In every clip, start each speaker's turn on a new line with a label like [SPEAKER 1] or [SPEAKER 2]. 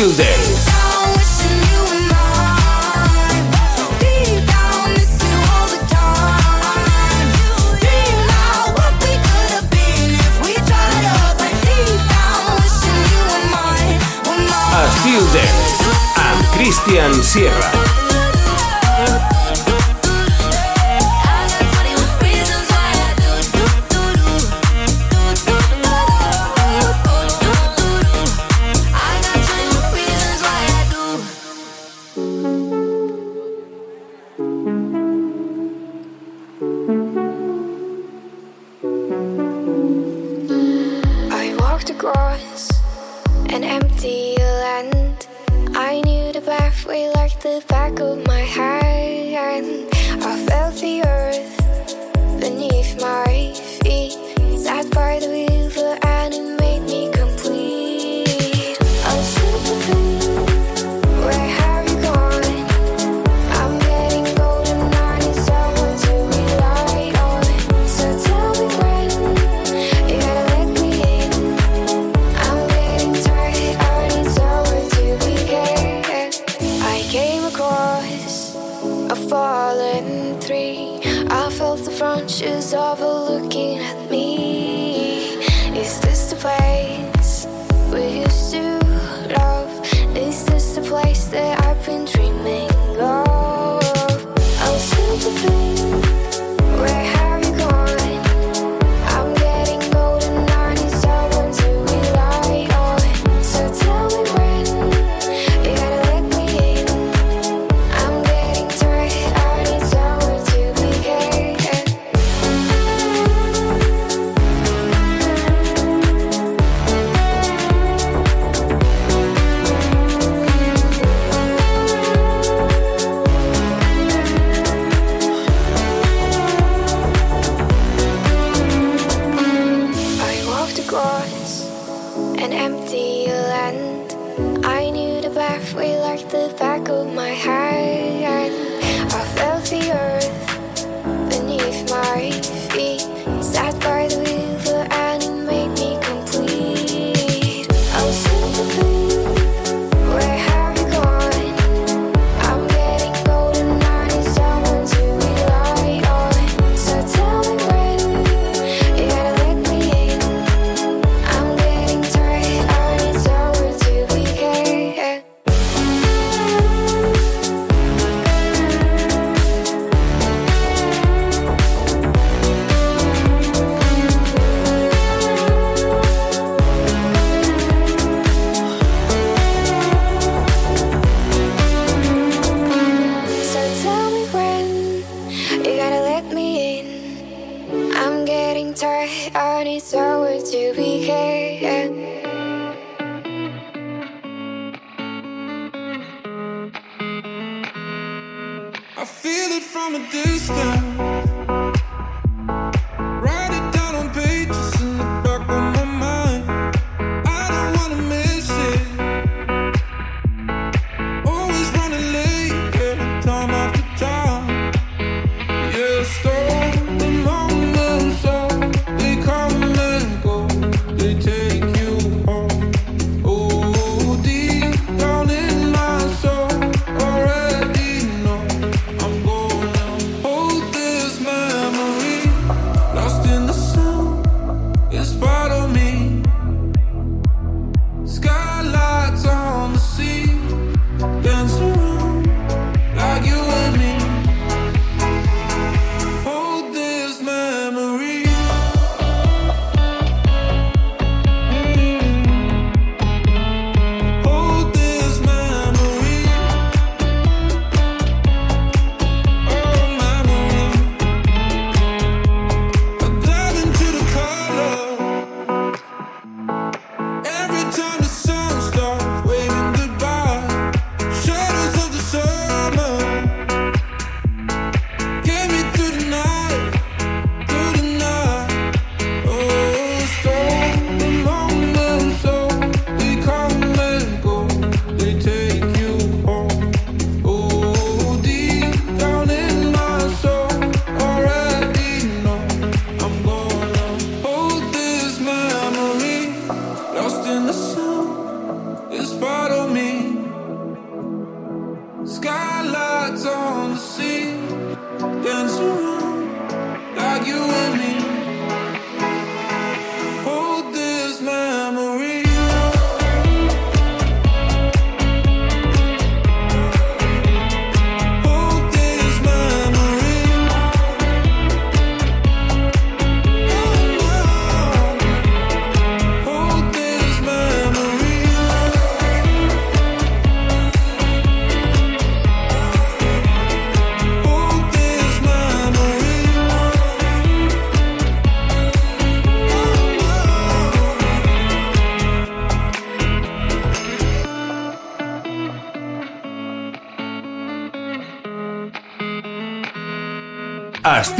[SPEAKER 1] Still Dance amb Christian Sierra.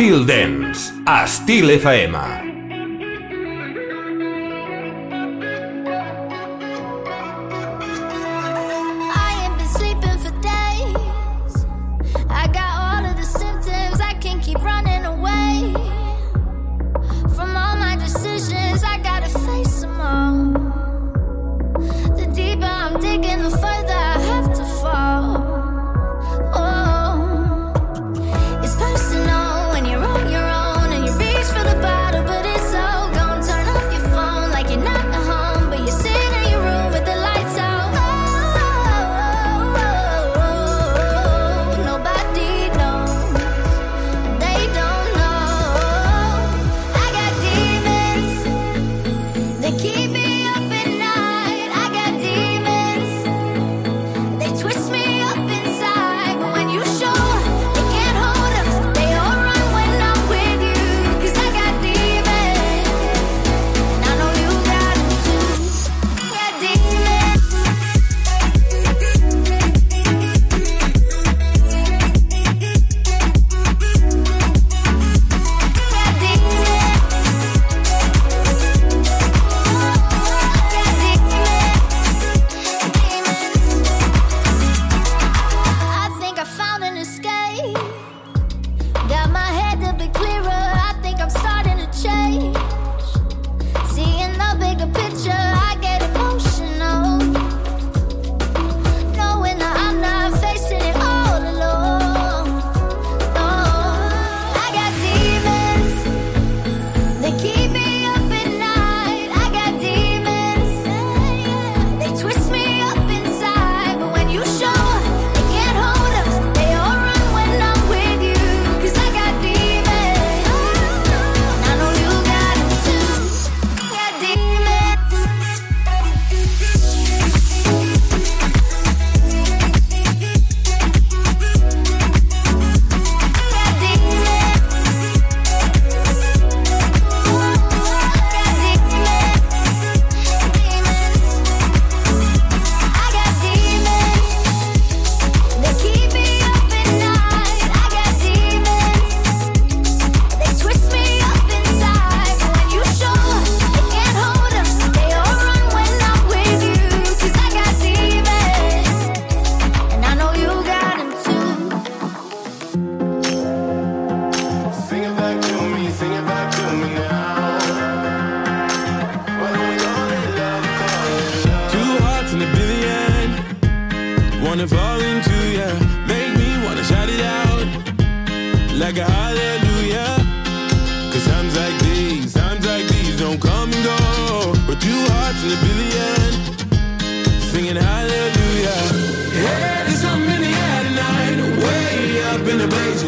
[SPEAKER 2] Estil Dance. Estil FM.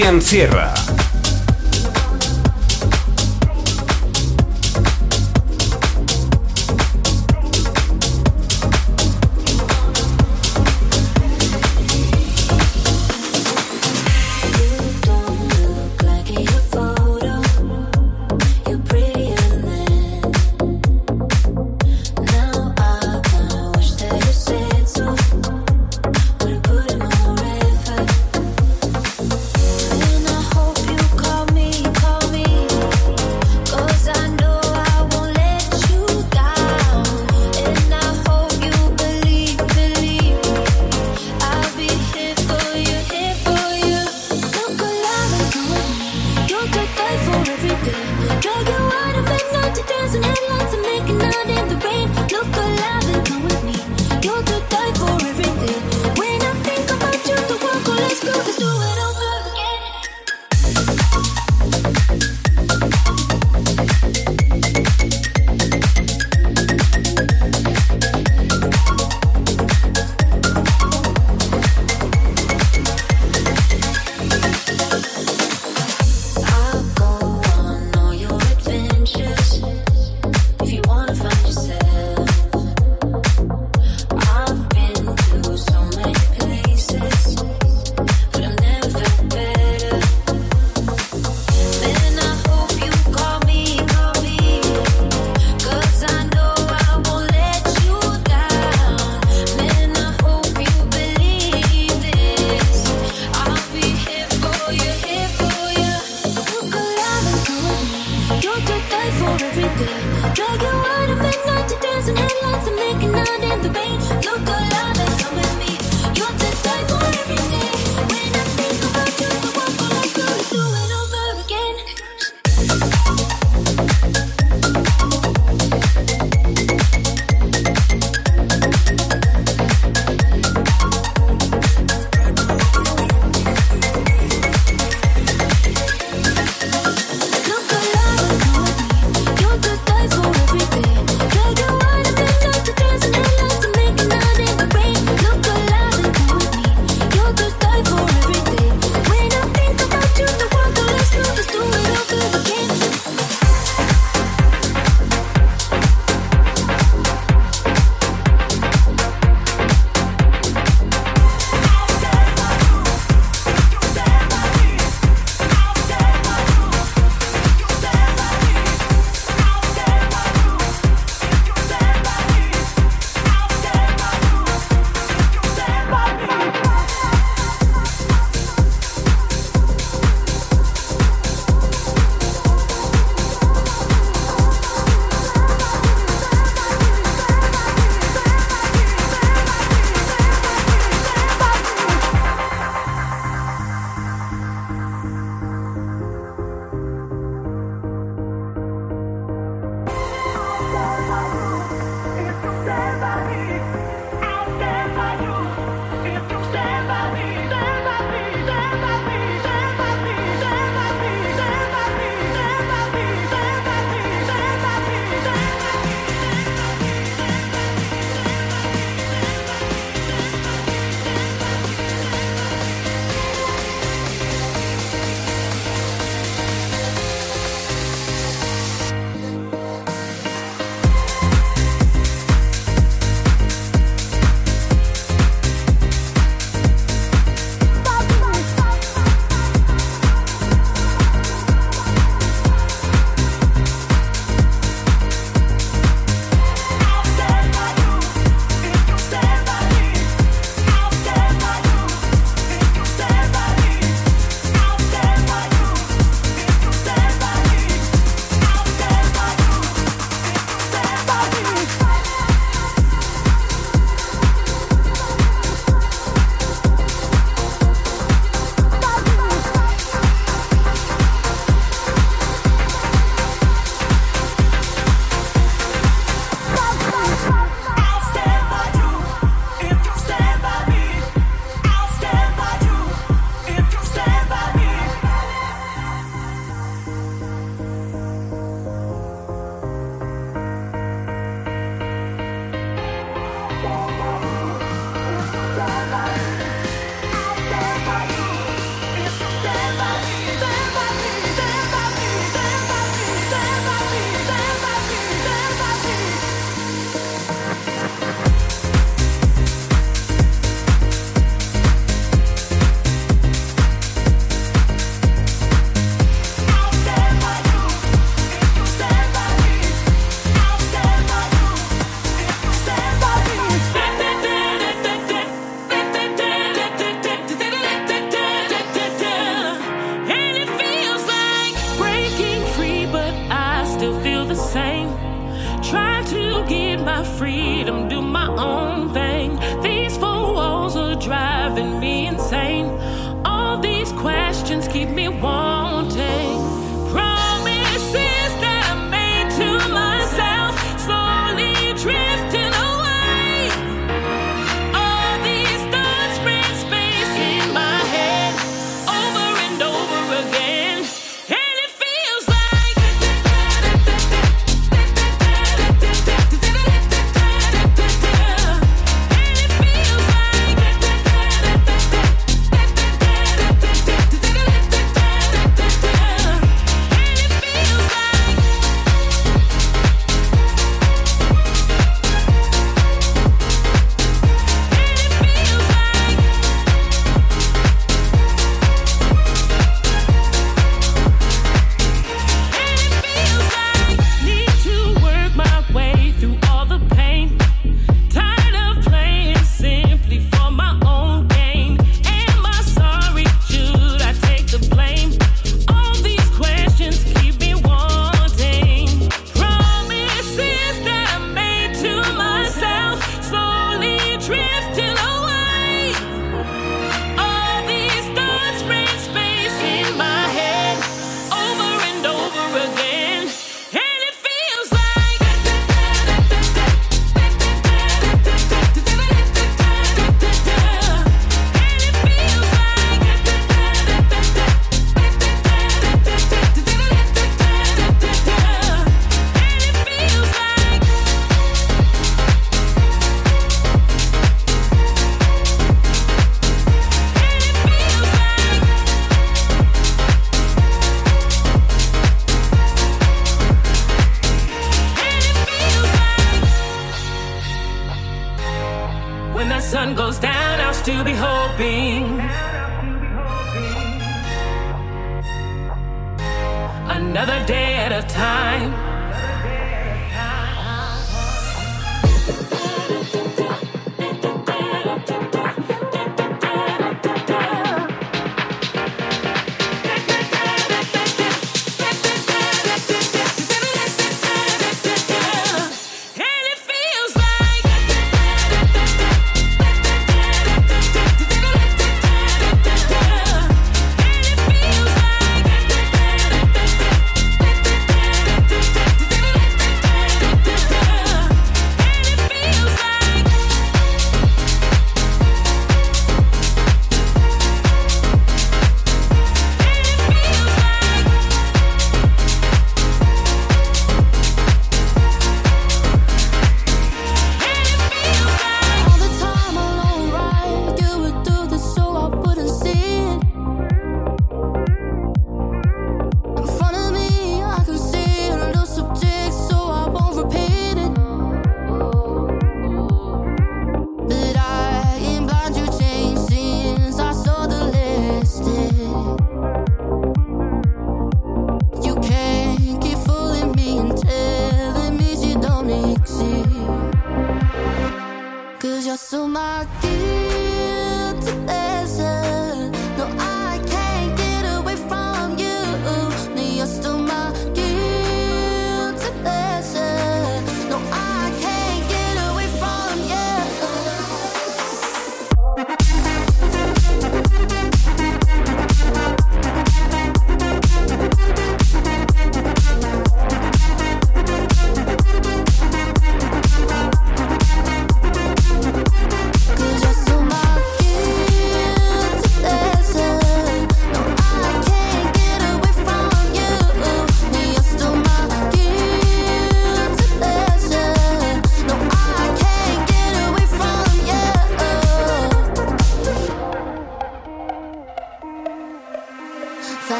[SPEAKER 3] Sebastián Sierra.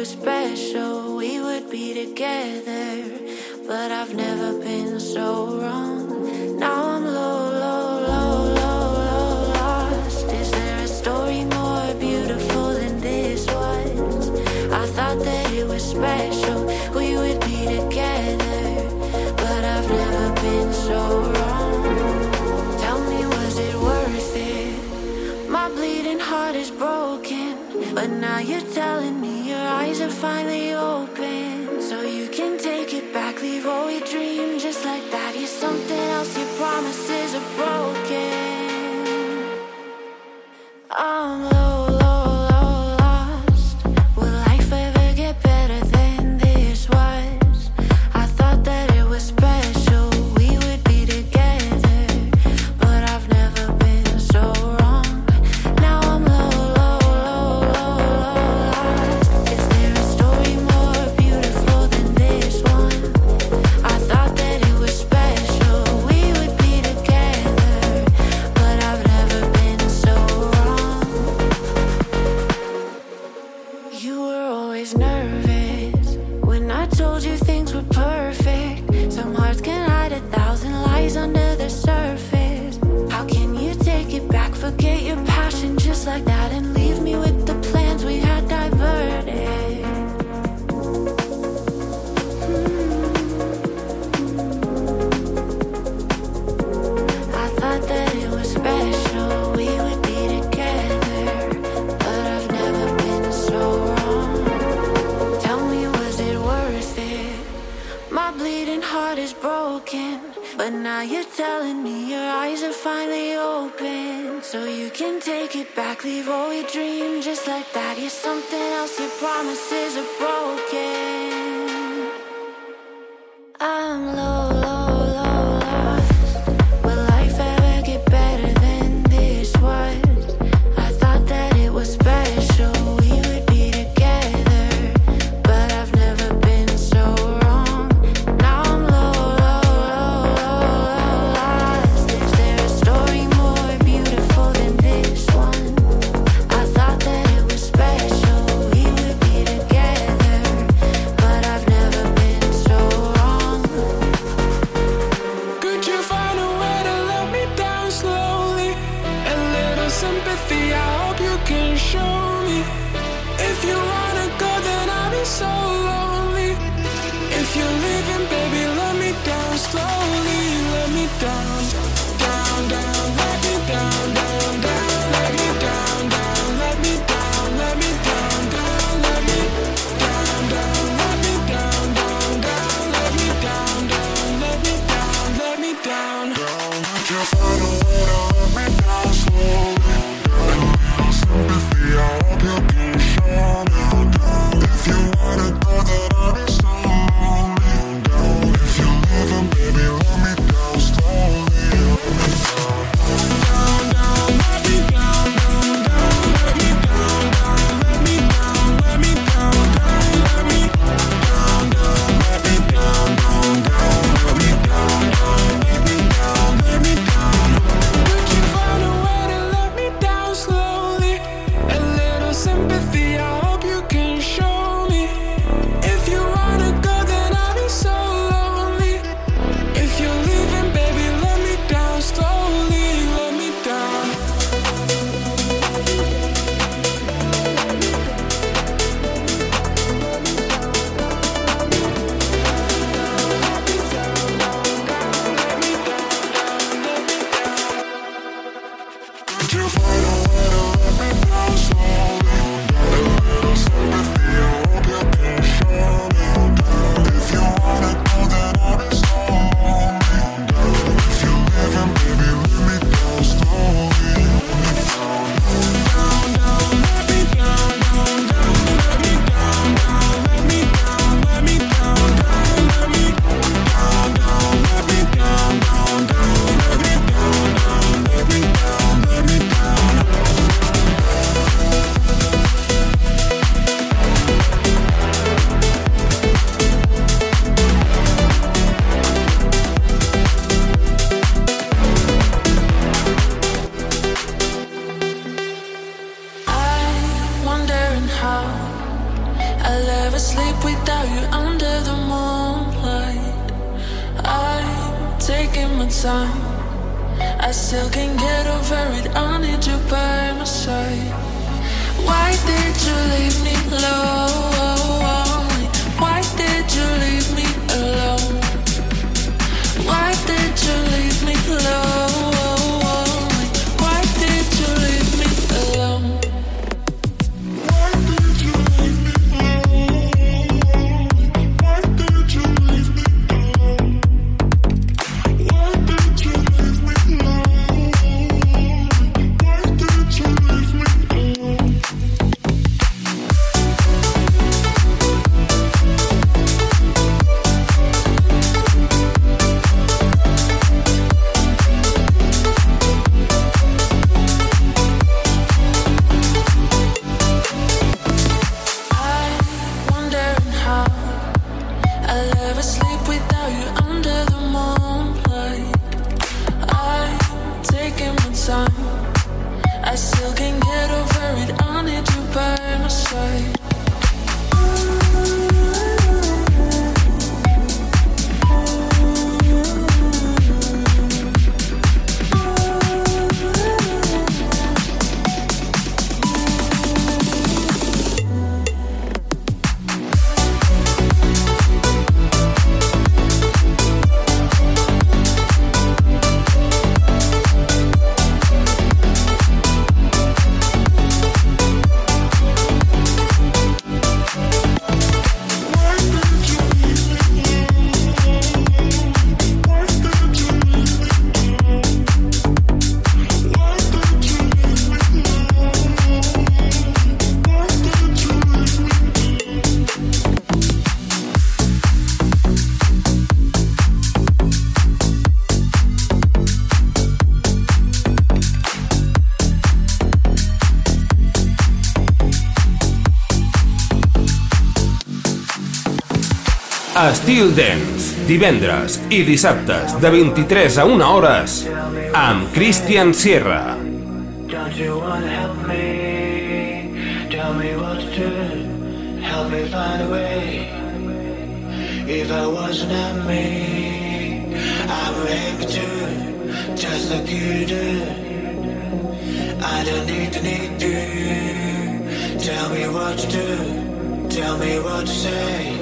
[SPEAKER 4] were special, we would be together. But I've never been so wrong. Now I'm low, low, low, low, low, lost. Is there a story more beautiful than this was? I thought that it was special, we would be together. But I've never been so wrong. Tell me, was it worth it? My bleeding heart is broken, but now you're telling me it finally over? broken. But now you're telling me your eyes are finally open. So you can take it back, leave all your dreams just like that. You're something else, your promises are broken. I'm.
[SPEAKER 2] Estil Dance, divendres i dissabtes de 23 a 1 hores amb Christian Sierra.
[SPEAKER 5] Don't you wanna help me? Tell me what to do. Help me find a way. If I wasn't at me, I would. Just like you do. I don't need to need you. Tell me what to do. Tell me what to say.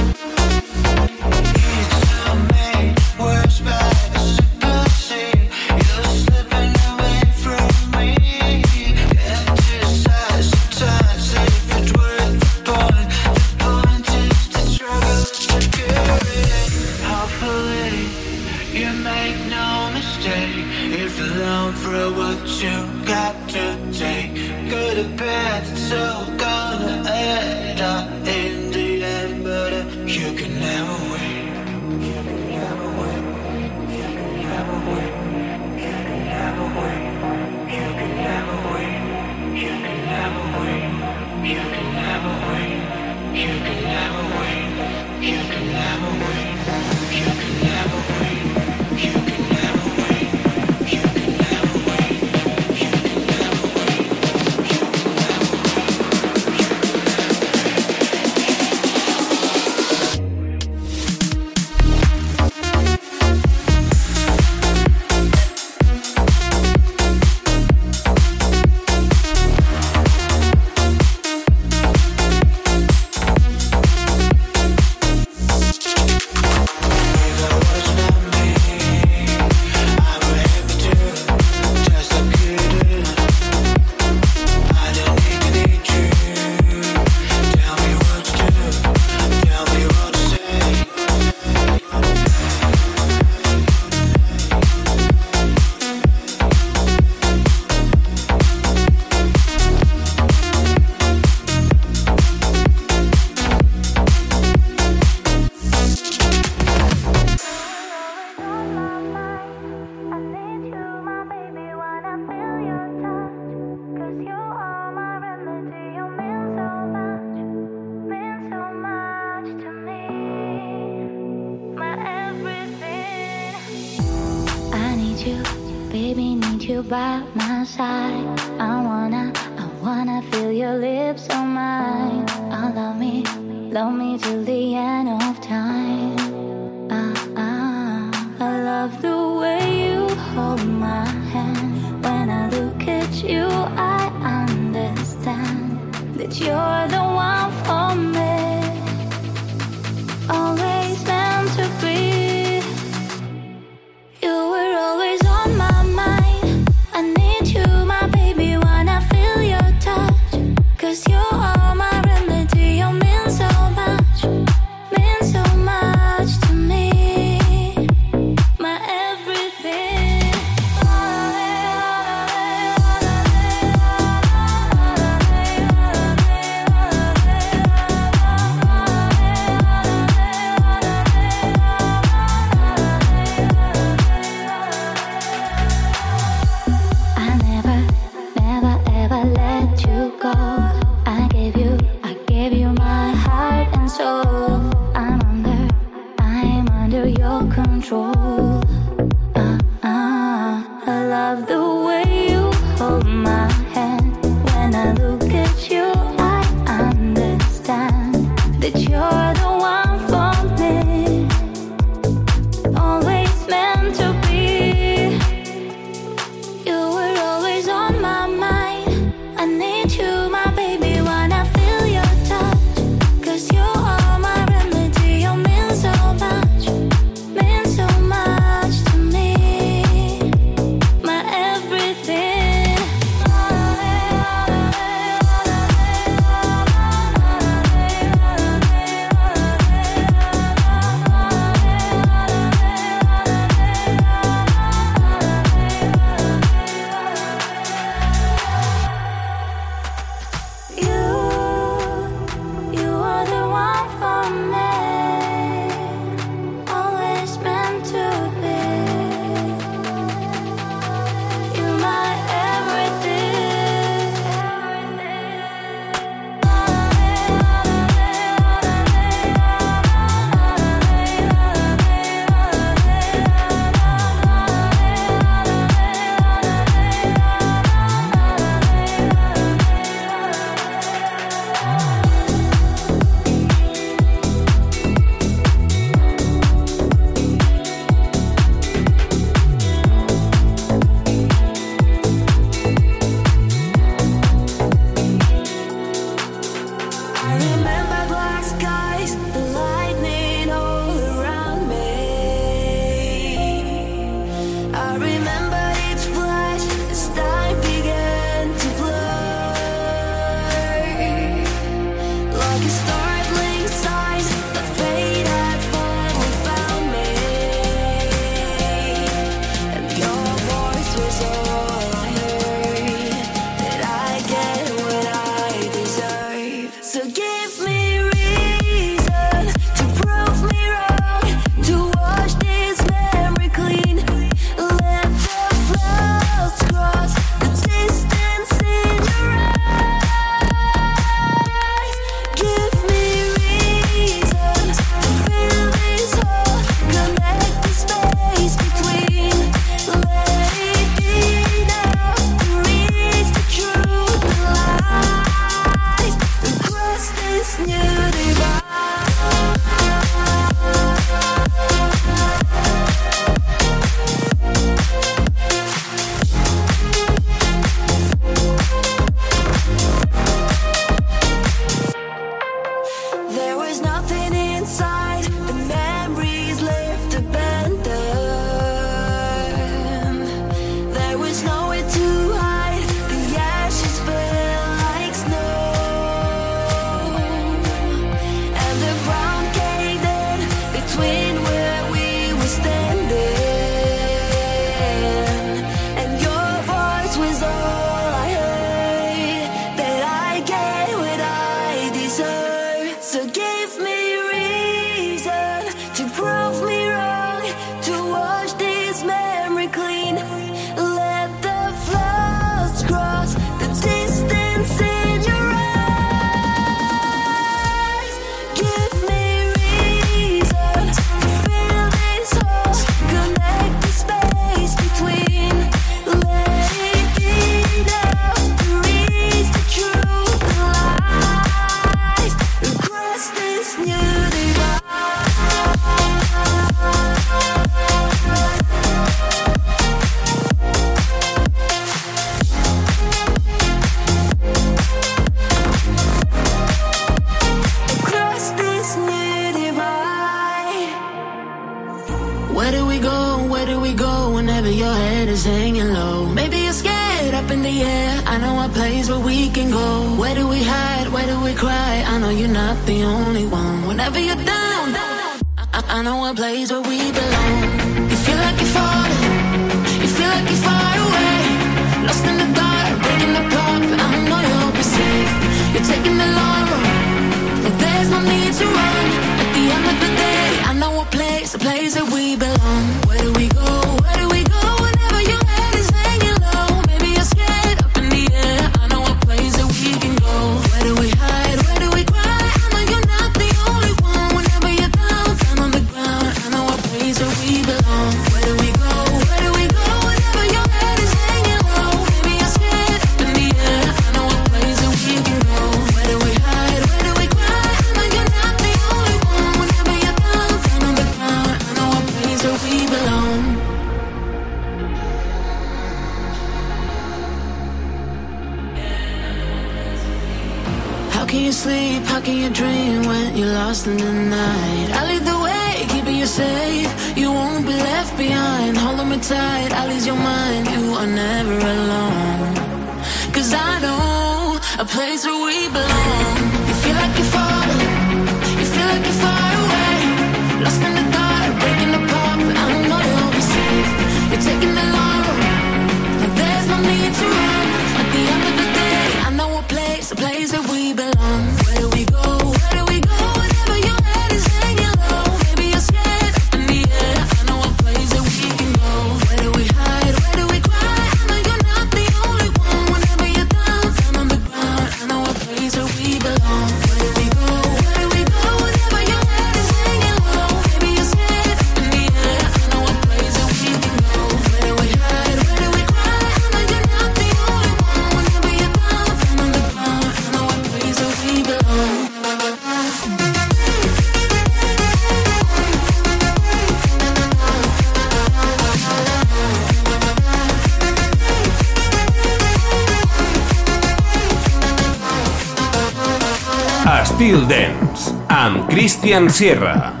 [SPEAKER 4] Sierra.